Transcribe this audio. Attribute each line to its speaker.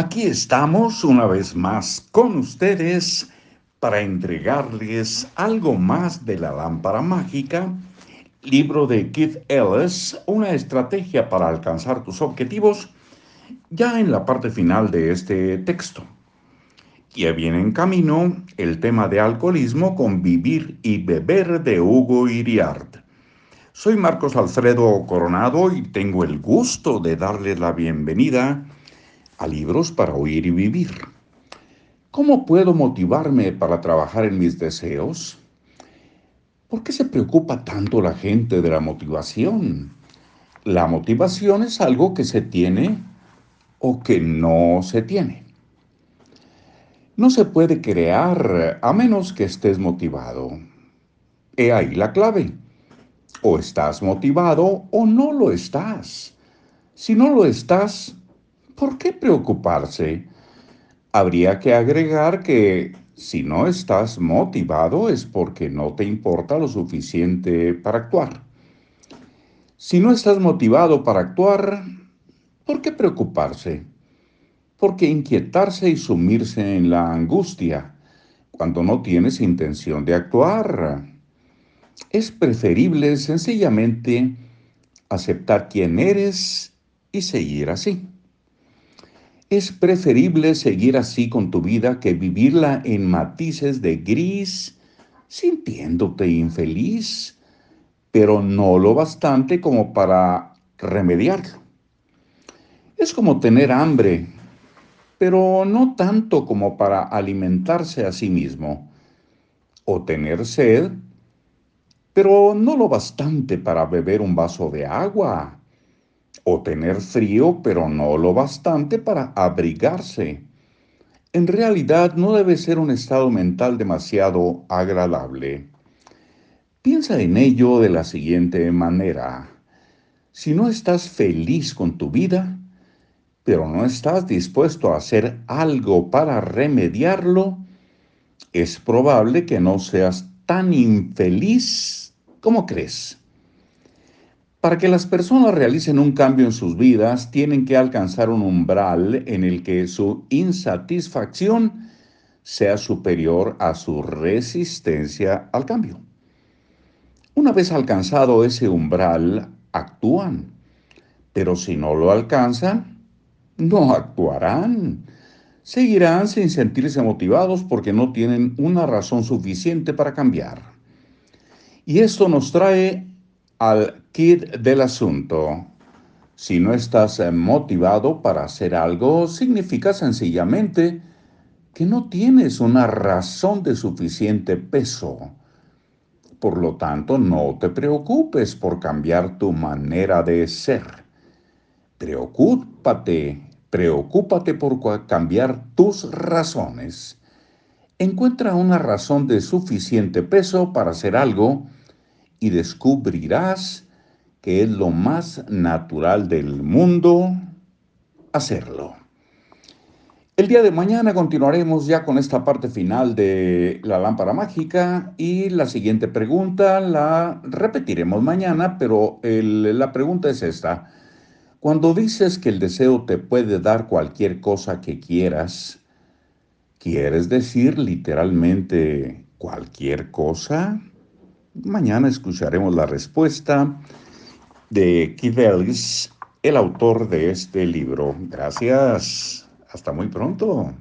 Speaker 1: Aquí estamos una vez más con ustedes para entregarles algo más de la lámpara mágica, libro de Keith Ellis, una estrategia para alcanzar tus objetivos, ya en la parte final de este texto. Ya viene en camino el tema de alcoholismo con Vivir y Beber de Hugo Iriart. Soy Marcos Alfredo Coronado y tengo el gusto de darles la bienvenida libros para oír y vivir. ¿Cómo puedo motivarme para trabajar en mis deseos? ¿Por qué se preocupa tanto la gente de la motivación? La motivación es algo que se tiene o que no se tiene. No se puede crear a menos que estés motivado. He ahí la clave. O estás motivado o no lo estás. Si no lo estás, ¿Por qué preocuparse? Habría que agregar que si no estás motivado es porque no te importa lo suficiente para actuar. Si no estás motivado para actuar, ¿por qué preocuparse? ¿Por qué inquietarse y sumirse en la angustia cuando no tienes intención de actuar? Es preferible sencillamente aceptar quién eres y seguir así. Es preferible seguir así con tu vida que vivirla en matices de gris, sintiéndote infeliz, pero no lo bastante como para remediarlo. Es como tener hambre, pero no tanto como para alimentarse a sí mismo, o tener sed, pero no lo bastante para beber un vaso de agua o tener frío, pero no lo bastante para abrigarse. En realidad no debe ser un estado mental demasiado agradable. Piensa en ello de la siguiente manera. Si no estás feliz con tu vida, pero no estás dispuesto a hacer algo para remediarlo, es probable que no seas tan infeliz como crees. Para que las personas realicen un cambio en sus vidas, tienen que alcanzar un umbral en el que su insatisfacción sea superior a su resistencia al cambio. Una vez alcanzado ese umbral, actúan, pero si no lo alcanzan, no actuarán. Seguirán sin sentirse motivados porque no tienen una razón suficiente para cambiar. Y esto nos trae al kit del asunto. Si no estás eh, motivado para hacer algo, significa sencillamente que no tienes una razón de suficiente peso. Por lo tanto, no te preocupes por cambiar tu manera de ser. Preocúpate, preocúpate por cambiar tus razones. Encuentra una razón de suficiente peso para hacer algo y descubrirás que es lo más natural del mundo hacerlo. El día de mañana continuaremos ya con esta parte final de la lámpara mágica y la siguiente pregunta la repetiremos mañana, pero la pregunta es esta. Cuando dices que el deseo te puede dar cualquier cosa que quieras, ¿quieres decir literalmente cualquier cosa? Mañana escucharemos la respuesta de Keith el autor de este libro. Gracias. Hasta muy pronto.